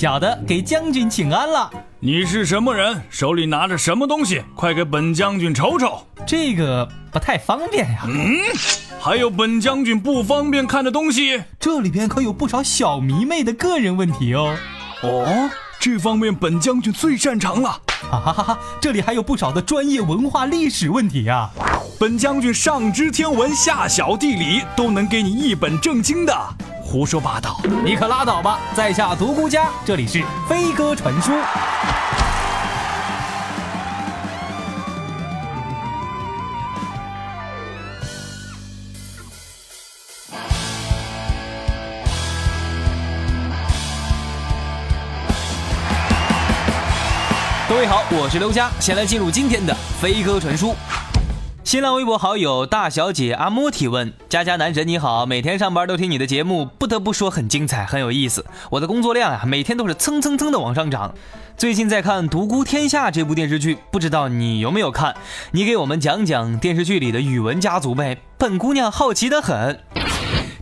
小的给将军请安了。你是什么人？手里拿着什么东西？快给本将军瞅瞅。这个不太方便呀。嗯，还有本将军不方便看的东西。这里边可有不少小迷妹的个人问题哦。哦，这方面本将军最擅长了。哈哈哈哈！这里还有不少的专业文化历史问题呀。本将军上知天文，下晓地理，都能给你一本正经的。胡说八道！你可拉倒吧！在下独孤家，这里是飞鸽传书。位好，我是刘佳，先来进入今天的飞鸽传书。新浪微博好友大小姐阿莫提问：佳佳男神你好，每天上班都听你的节目，不得不说很精彩，很有意思。我的工作量啊，每天都是蹭蹭蹭的往上涨。最近在看《独孤天下》这部电视剧，不知道你有没有看？你给我们讲讲电视剧里的宇文家族呗，本姑娘好奇的很。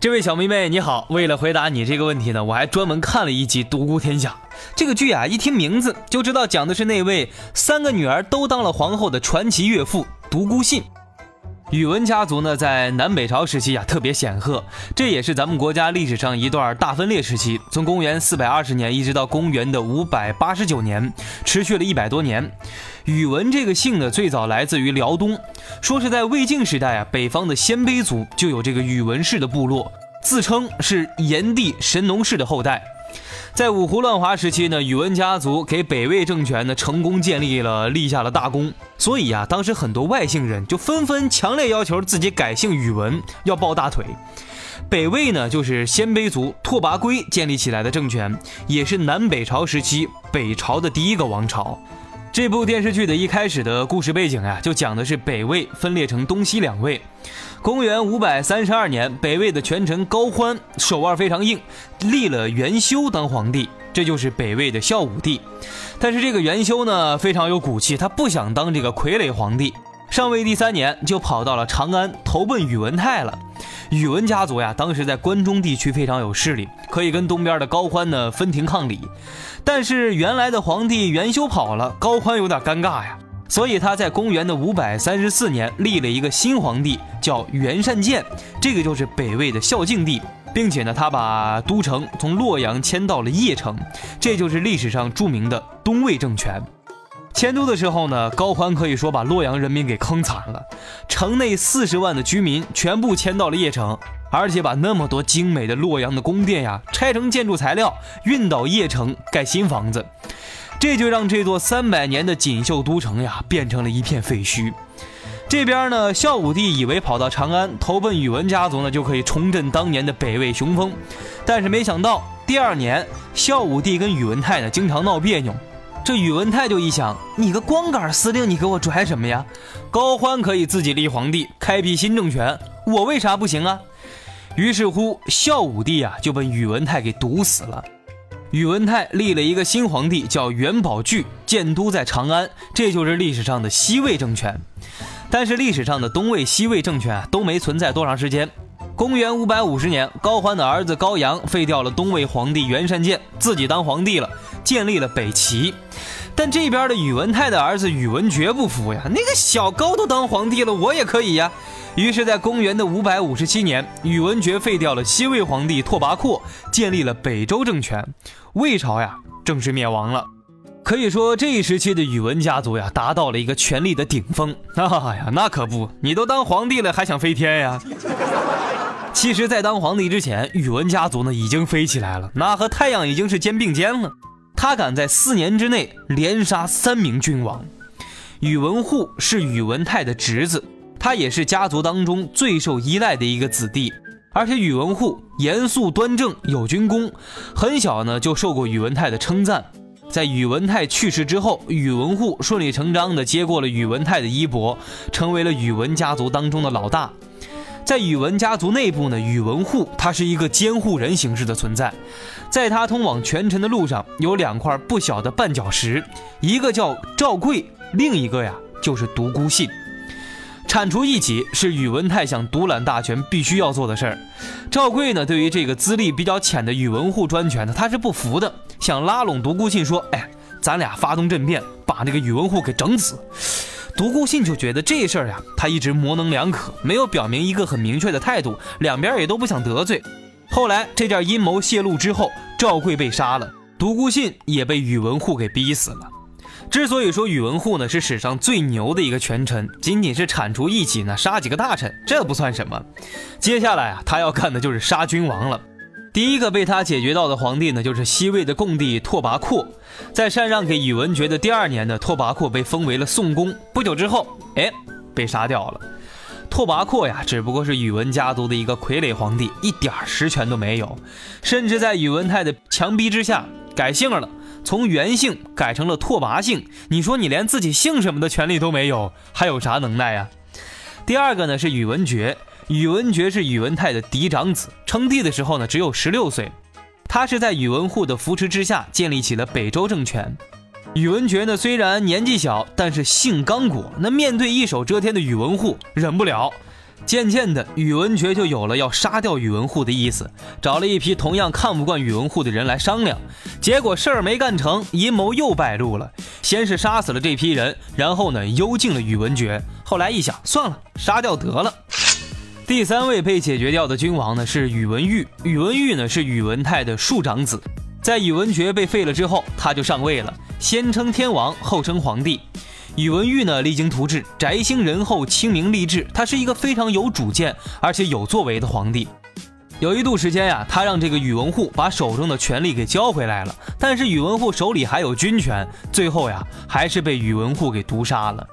这位小迷妹你好，为了回答你这个问题呢，我还专门看了一集《独孤天下》这个剧啊，一听名字就知道讲的是那位三个女儿都当了皇后的传奇岳父独孤信。宇文家族呢，在南北朝时期呀特别显赫，这也是咱们国家历史上一段大分裂时期，从公元四百二十年一直到公元的五百八十九年，持续了一百多年。宇文这个姓呢，最早来自于辽东，说是在魏晋时代啊，北方的鲜卑族就有这个宇文氏的部落，自称是炎帝神农氏的后代。在五胡乱华时期呢，宇文家族给北魏政权呢成功建立了，立下了大功。所以呀，当时很多外姓人就纷纷强烈要求自己改姓宇文，要抱大腿。北魏呢，就是鲜卑族拓跋圭建立起来的政权，也是南北朝时期北朝的第一个王朝。这部电视剧的一开始的故事背景呀，就讲的是北魏分裂成东西两魏。公元五百三十二年，北魏的权臣高欢手腕非常硬，立了元修当皇帝，这就是北魏的孝武帝。但是这个元修呢，非常有骨气，他不想当这个傀儡皇帝。上位第三年，就跑到了长安投奔宇文泰了。宇文家族呀，当时在关中地区非常有势力，可以跟东边的高欢呢分庭抗礼。但是原来的皇帝元修跑了，高欢有点尴尬呀。所以他在公元的五百三十四年立了一个新皇帝，叫元善见，这个就是北魏的孝敬帝，并且呢，他把都城从洛阳迁到了邺城，这就是历史上著名的东魏政权。迁都的时候呢，高欢可以说把洛阳人民给坑惨了，城内四十万的居民全部迁到了邺城，而且把那么多精美的洛阳的宫殿呀拆成建筑材料运到邺城盖新房子。这就让这座三百年的锦绣都城呀，变成了一片废墟。这边呢，孝武帝以为跑到长安投奔宇文家族呢，就可以重振当年的北魏雄风。但是没想到，第二年孝武帝跟宇文泰呢，经常闹别扭。这宇文泰就一想，你个光杆司令，你给我拽什么呀？高欢可以自己立皇帝，开辟新政权，我为啥不行啊？于是乎，孝武帝啊，就被宇文泰给毒死了。宇文泰立了一个新皇帝，叫元宝炬，建都在长安，这就是历史上的西魏政权。但是历史上的东魏、西魏政权都没存在多长时间。公元五百五十年，高欢的儿子高阳废掉了东魏皇帝元善见，自己当皇帝了，建立了北齐。但这边的宇文泰的儿子宇文觉不服呀，那个小高都当皇帝了，我也可以呀。于是，在公元的五百五十七年，宇文觉废掉了西魏皇帝拓跋廓，建立了北周政权，魏朝呀正式灭亡了。可以说，这一时期的宇文家族呀，达到了一个权力的顶峰。哎呀，那可不，你都当皇帝了，还想飞天呀？其实，在当皇帝之前，宇文家族呢已经飞起来了，那和太阳已经是肩并肩了。他敢在四年之内连杀三名君王。宇文护是宇文泰的侄子。他也是家族当中最受依赖的一个子弟，而且宇文护严肃端正，有军功，很小呢就受过宇文泰的称赞。在宇文泰去世之后，宇文护顺理成章的接过了宇文泰的衣钵，成为了宇文家族当中的老大。在宇文家族内部呢，宇文护他是一个监护人形式的存在，在他通往权臣的路上有两块不小的绊脚石，一个叫赵贵，另一个呀就是独孤信。铲除异己是宇文泰想独揽大权必须要做的事儿。赵贵呢，对于这个资历比较浅的宇文护专权呢，他是不服的，想拉拢独孤信说：“哎，咱俩发动政变，把那个宇文护给整死。”独孤信就觉得这事儿呀，他一直模棱两可，没有表明一个很明确的态度，两边也都不想得罪。后来这件阴谋泄露之后，赵贵被杀了，独孤信也被宇文护给逼死了。之所以说宇文护呢是史上最牛的一个权臣，仅仅是铲除异己呢，杀几个大臣，这不算什么。接下来啊，他要干的就是杀君王了。第一个被他解决到的皇帝呢，就是西魏的共帝拓跋廓。在禅让给宇文觉的第二年呢，拓跋廓被封为了宋公。不久之后，哎，被杀掉了。拓跋廓呀，只不过是宇文家族的一个傀儡皇帝，一点实权都没有，甚至在宇文泰的强逼之下改姓了。从原姓改成了拓跋姓，你说你连自己姓什么的权利都没有，还有啥能耐呀？第二个呢是宇文觉，宇文觉是宇文泰的嫡长子，称帝的时候呢只有十六岁，他是在宇文护的扶持之下建立起了北周政权。宇文觉呢虽然年纪小，但是性刚果，那面对一手遮天的宇文护忍不了。渐渐的，宇文觉就有了要杀掉宇文护的意思，找了一批同样看不惯宇文护的人来商量。结果事儿没干成，阴谋又败露了。先是杀死了这批人，然后呢幽禁了宇文觉。后来一想，算了，杀掉得了。第三位被解决掉的君王呢是宇文毓。宇文毓呢是宇文泰的庶长子，在宇文觉被废了之后，他就上位了，先称天王，后称皇帝。宇文毓呢，励精图治，宅心仁厚，清明励志。他是一个非常有主见而且有作为的皇帝。有一度时间呀，他让这个宇文护把手中的权力给交回来了，但是宇文护手里还有军权，最后呀，还是被宇文护给毒杀了。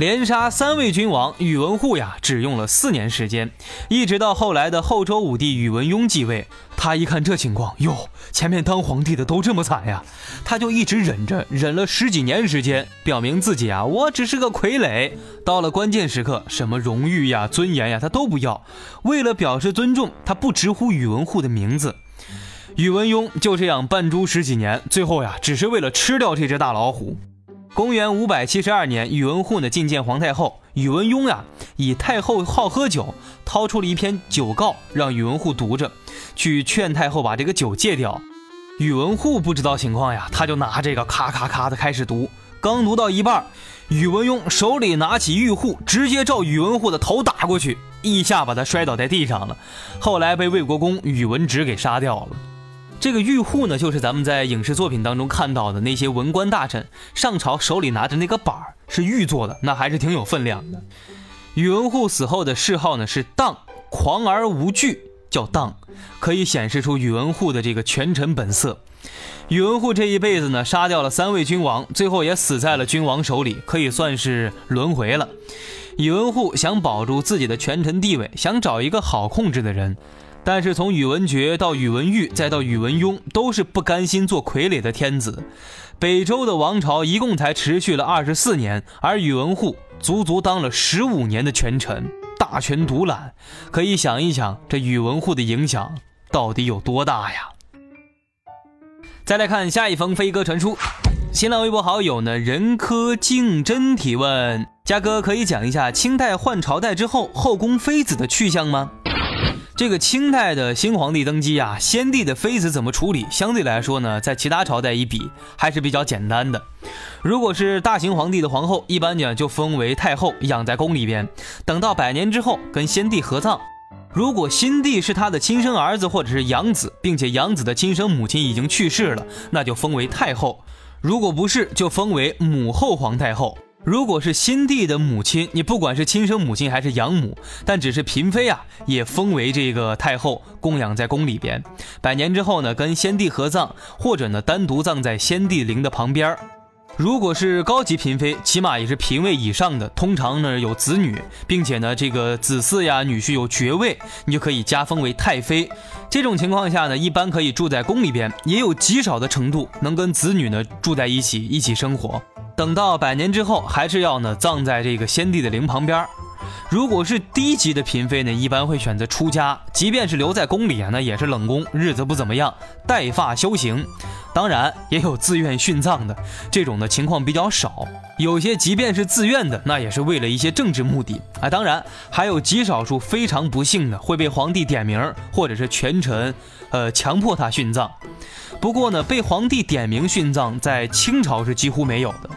连杀三位君王，宇文护呀，只用了四年时间，一直到后来的后周武帝宇文邕继位，他一看这情况，哟，前面当皇帝的都这么惨呀，他就一直忍着，忍了十几年时间，表明自己啊，我只是个傀儡。到了关键时刻，什么荣誉呀、尊严呀，他都不要。为了表示尊重，他不直呼宇文护的名字。宇文邕就这样扮猪十几年，最后呀，只是为了吃掉这只大老虎。公元五百七十二年，宇文护呢觐见皇太后，宇文邕呀以太后好喝酒，掏出了一篇酒告，让宇文护读着，去劝太后把这个酒戒掉。宇文护不知道情况呀，他就拿这个咔咔咔的开始读，刚读到一半，宇文邕手里拿起玉护，直接照宇文护的头打过去，一下把他摔倒在地上了。后来被魏国公宇文直给杀掉了。这个玉护呢，就是咱们在影视作品当中看到的那些文官大臣上朝手里拿着那个板儿，是玉做的，那还是挺有分量的。宇文护死后的谥号呢是荡，狂而无惧，叫荡，可以显示出宇文护的这个权臣本色。宇文护这一辈子呢，杀掉了三位君王，最后也死在了君王手里，可以算是轮回了。宇文护想保住自己的权臣地位，想找一个好控制的人。但是从宇文觉到宇文毓再到宇文邕，都是不甘心做傀儡的天子。北周的王朝一共才持续了二十四年，而宇文护足足当了十五年的权臣，大权独揽。可以想一想，这宇文护的影响到底有多大呀？再来看下一封飞鸽传书，新浪微博好友呢任科竞真提问：嘉哥可以讲一下清代换朝代之后后宫妃子的去向吗？这个清代的新皇帝登基啊，先帝的妃子怎么处理？相对来说呢，在其他朝代一比还是比较简单的。如果是大行皇帝的皇后，一般呢就封为太后，养在宫里边，等到百年之后跟先帝合葬。如果新帝是他的亲生儿子或者是养子，并且养子的亲生母亲已经去世了，那就封为太后；如果不是，就封为母后皇太后。如果是新帝的母亲，你不管是亲生母亲还是养母，但只是嫔妃啊，也封为这个太后，供养在宫里边。百年之后呢，跟先帝合葬，或者呢单独葬在先帝陵的旁边。如果是高级嫔妃，起码也是嫔位以上的，通常呢有子女，并且呢这个子嗣呀、女婿有爵位，你就可以加封为太妃。这种情况下呢，一般可以住在宫里边，也有极少的程度能跟子女呢住在一起，一起生活。等到百年之后，还是要呢葬在这个先帝的陵旁边如果是低级的嫔妃呢，一般会选择出家，即便是留在宫里啊，那也是冷宫，日子不怎么样，带发修行。当然也有自愿殉葬的，这种的情况比较少。有些即便是自愿的，那也是为了一些政治目的啊。当然还有极少数非常不幸的会被皇帝点名，或者是权臣，呃，强迫他殉葬。不过呢，被皇帝点名殉葬在清朝是几乎没有的。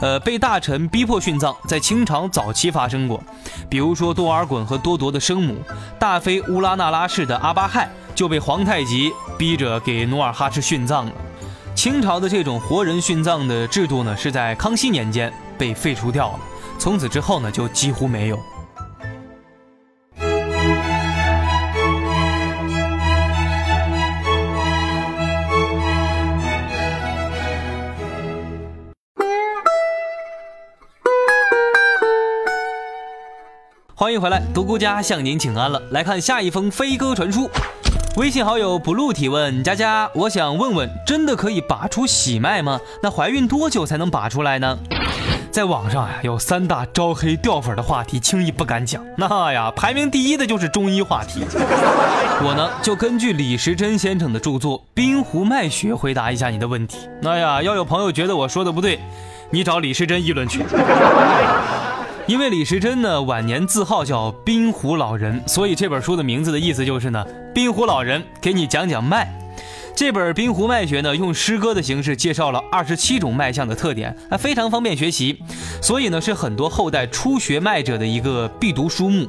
呃，被大臣逼迫殉葬在清朝早期发生过，比如说多尔衮和多铎的生母大妃乌拉那拉氏的阿巴亥就被皇太极逼着给努尔哈赤殉葬了。清朝的这种活人殉葬的制度呢，是在康熙年间被废除掉了，从此之后呢，就几乎没有。欢迎回来，独孤家向您请安了。来看下一封飞鸽传书。微信好友 blue 提问：佳佳，我想问问，真的可以拔出喜脉吗？那怀孕多久才能拔出来呢？在网上呀，有三大招黑掉粉的话题，轻易不敢讲。那呀，排名第一的就是中医话题。我呢，就根据李时珍先生的著作《冰湖脉学》回答一下你的问题。那呀，要有朋友觉得我说的不对，你找李时珍议论去。因为李时珍呢晚年字号叫冰湖老人，所以这本书的名字的意思就是呢，冰湖老人给你讲讲脉。这本《冰湖脉学》呢，用诗歌的形式介绍了二十七种脉象的特点，啊，非常方便学习，所以呢是很多后代初学脉者的一个必读书目。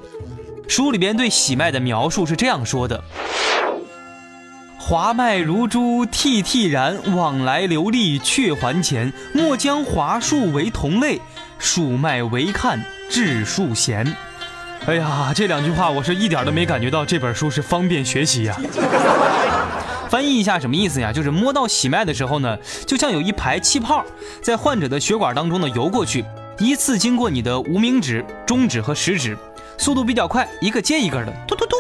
书里边对喜脉的描述是这样说的：华脉如珠，涕涕然，往来流利，却还前。莫将华数为同类。数脉为看，治数弦。哎呀，这两句话我是一点都没感觉到这本书是方便学习呀。翻译一下什么意思呀？就是摸到喜脉的时候呢，就像有一排气泡在患者的血管当中呢游过去，依次经过你的无名指、中指和食指，速度比较快，一个接一个的，突突突。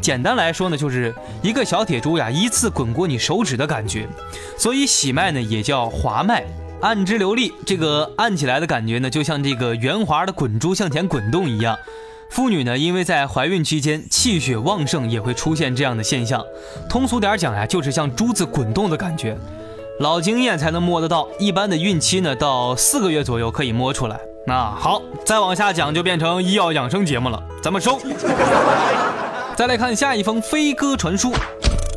简单来说呢，就是一个小铁珠呀依次滚过你手指的感觉，所以喜脉呢也叫滑脉。按之流利，这个按起来的感觉呢，就像这个圆滑的滚珠向前滚动一样。妇女呢，因为在怀孕期间气血旺盛，也会出现这样的现象。通俗点讲呀，就是像珠子滚动的感觉。老经验才能摸得到，一般的孕期呢，到四个月左右可以摸出来。那好，再往下讲就变成医药养生节目了，咱们收。再来看下一封飞鸽传书。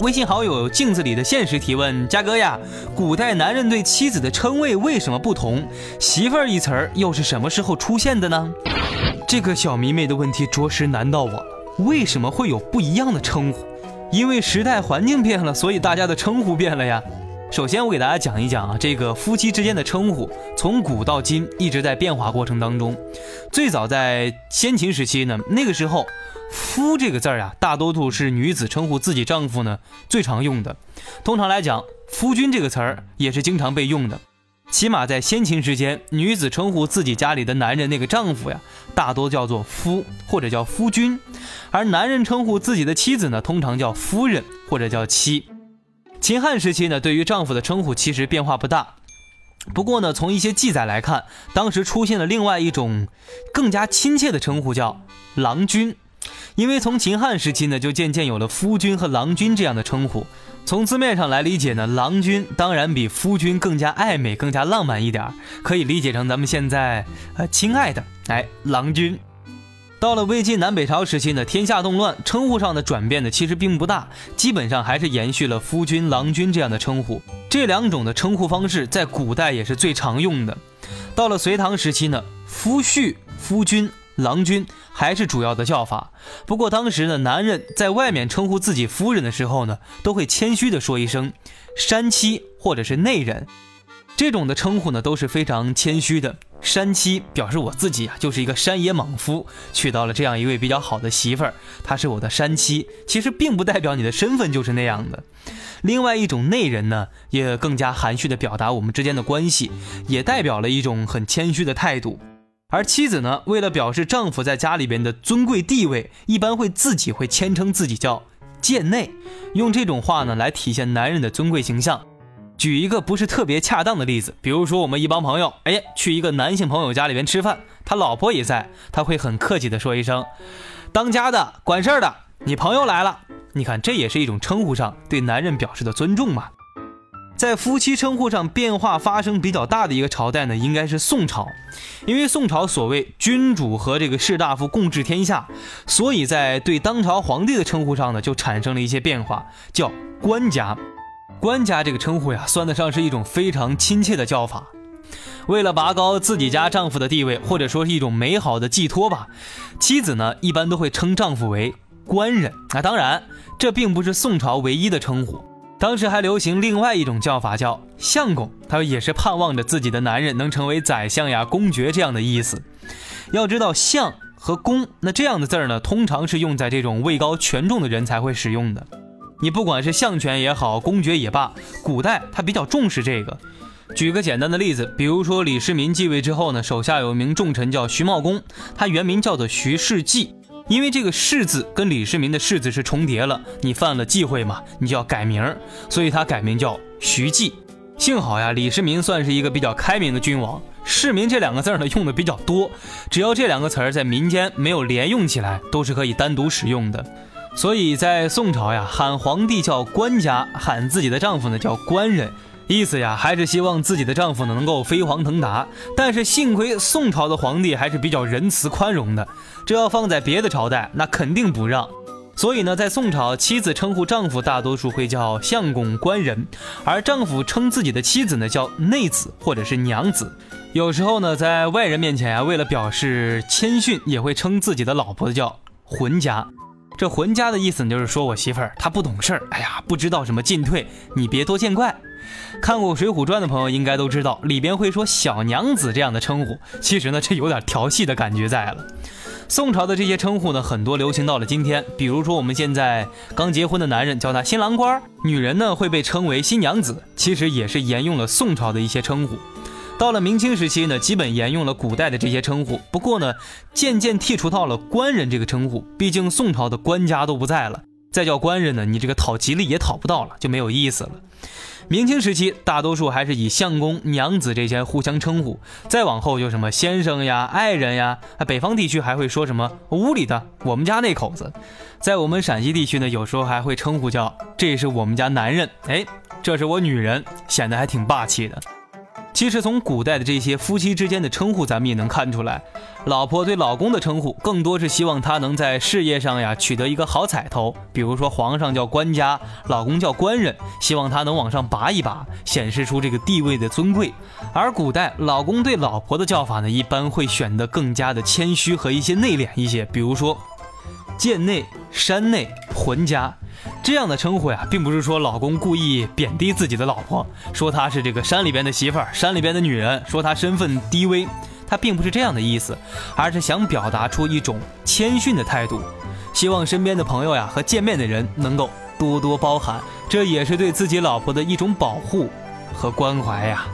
微信好友镜子里的现实提问：嘉哥呀，古代男人对妻子的称谓为什么不同？媳妇儿一词儿又是什么时候出现的呢？这个小迷妹的问题着实难到我了。为什么会有不一样的称呼？因为时代环境变了，所以大家的称呼变了呀。首先，我给大家讲一讲啊，这个夫妻之间的称呼，从古到今一直在变化过程当中。最早在先秦时期呢，那个时候。夫这个字儿啊，大多数是女子称呼自己丈夫呢最常用的。通常来讲，夫君这个词儿也是经常被用的。起码在先秦时间，女子称呼自己家里的男人那个丈夫呀，大多叫做夫或者叫夫君，而男人称呼自己的妻子呢，通常叫夫人或者叫妻。秦汉时期呢，对于丈夫的称呼其实变化不大。不过呢，从一些记载来看，当时出现了另外一种更加亲切的称呼，叫郎君。因为从秦汉时期呢，就渐渐有了夫君和郎君这样的称呼。从字面上来理解呢，郎君当然比夫君更加暧昧、更加浪漫一点儿，可以理解成咱们现在呃亲爱的哎郎君。到了魏晋南北朝时期呢，天下动乱，称呼上的转变呢其实并不大，基本上还是延续了夫君、郎君这样的称呼。这两种的称呼方式在古代也是最常用的。到了隋唐时期呢，夫婿、夫君。郎君还是主要的叫法，不过当时呢，男人在外面称呼自己夫人的时候呢，都会谦虚的说一声“山妻”或者是“内人”，这种的称呼呢都是非常谦虚的。山妻表示我自己啊就是一个山野莽夫，娶到了这样一位比较好的媳妇儿，她是我的山妻，其实并不代表你的身份就是那样的。另外一种内人呢，也更加含蓄的表达我们之间的关系，也代表了一种很谦虚的态度。而妻子呢，为了表示丈夫在家里边的尊贵地位，一般会自己会谦称自己叫贱内，用这种话呢来体现男人的尊贵形象。举一个不是特别恰当的例子，比如说我们一帮朋友，哎，去一个男性朋友家里边吃饭。他老婆也在，他会很客气的说一声：“当家的，管事儿的，你朋友来了。”你看，这也是一种称呼上对男人表示的尊重嘛。在夫妻称呼上变化发生比较大的一个朝代呢，应该是宋朝，因为宋朝所谓君主和这个士大夫共治天下，所以在对当朝皇帝的称呼上呢，就产生了一些变化，叫官家。官家这个称呼呀，算得上是一种非常亲切的叫法。为了拔高自己家丈夫的地位，或者说是一种美好的寄托吧，妻子呢一般都会称丈夫为官人。那当然，这并不是宋朝唯一的称呼，当时还流行另外一种叫法，叫相公。他也是盼望着自己的男人能成为宰相呀、公爵这样的意思。要知道，相和公，那这样的字儿呢，通常是用在这种位高权重的人才会使用的。你不管是相权也好，公爵也罢，古代他比较重视这个。举个简单的例子，比如说李世民继位之后呢，手下有一名重臣叫徐茂公，他原名叫做徐世绩，因为这个世字跟李世民的世字是重叠了，你犯了忌讳嘛，你就要改名，所以他改名叫徐继。幸好呀，李世民算是一个比较开明的君王，世民这两个字呢用的比较多，只要这两个词儿在民间没有连用起来，都是可以单独使用的。所以在宋朝呀，喊皇帝叫官家，喊自己的丈夫呢叫官人。意思呀，还是希望自己的丈夫呢能够飞黄腾达。但是幸亏宋朝的皇帝还是比较仁慈宽容的，这要放在别的朝代，那肯定不让。所以呢，在宋朝，妻子称呼丈夫大多数会叫相公、官人，而丈夫称自己的妻子呢叫内子或者是娘子。有时候呢，在外人面前啊，为了表示谦逊，也会称自己的老婆叫浑家。这浑家的意思，就是说我媳妇儿她不懂事儿，哎呀，不知道什么进退，你别多见怪。看过《水浒传》的朋友应该都知道，里边会说小娘子这样的称呼，其实呢，这有点调戏的感觉在了。宋朝的这些称呼呢，很多流行到了今天，比如说我们现在刚结婚的男人叫他新郎官，女人呢会被称为新娘子，其实也是沿用了宋朝的一些称呼。到了明清时期呢，基本沿用了古代的这些称呼，不过呢，渐渐剔除到了官人这个称呼，毕竟宋朝的官家都不在了，再叫官人呢，你这个讨吉利也讨不到了，就没有意思了。明清时期，大多数还是以相公、娘子这些互相称呼，再往后就什么先生呀、爱人呀，啊北方地区还会说什么屋里的、我们家那口子，在我们陕西地区呢，有时候还会称呼叫这是我们家男人，哎，这是我女人，显得还挺霸气的。其实从古代的这些夫妻之间的称呼，咱们也能看出来，老婆对老公的称呼更多是希望他能在事业上呀取得一个好彩头。比如说皇上叫官家，老公叫官人，希望他能往上拔一拔，显示出这个地位的尊贵。而古代老公对老婆的叫法呢，一般会选得更加的谦虚和一些内敛一些。比如说贱内、山内、浑家。这样的称呼呀，并不是说老公故意贬低自己的老婆，说她是这个山里边的媳妇儿，山里边的女人，说她身份低微，他并不是这样的意思，而是想表达出一种谦逊的态度，希望身边的朋友呀和见面的人能够多多包涵，这也是对自己老婆的一种保护和关怀呀。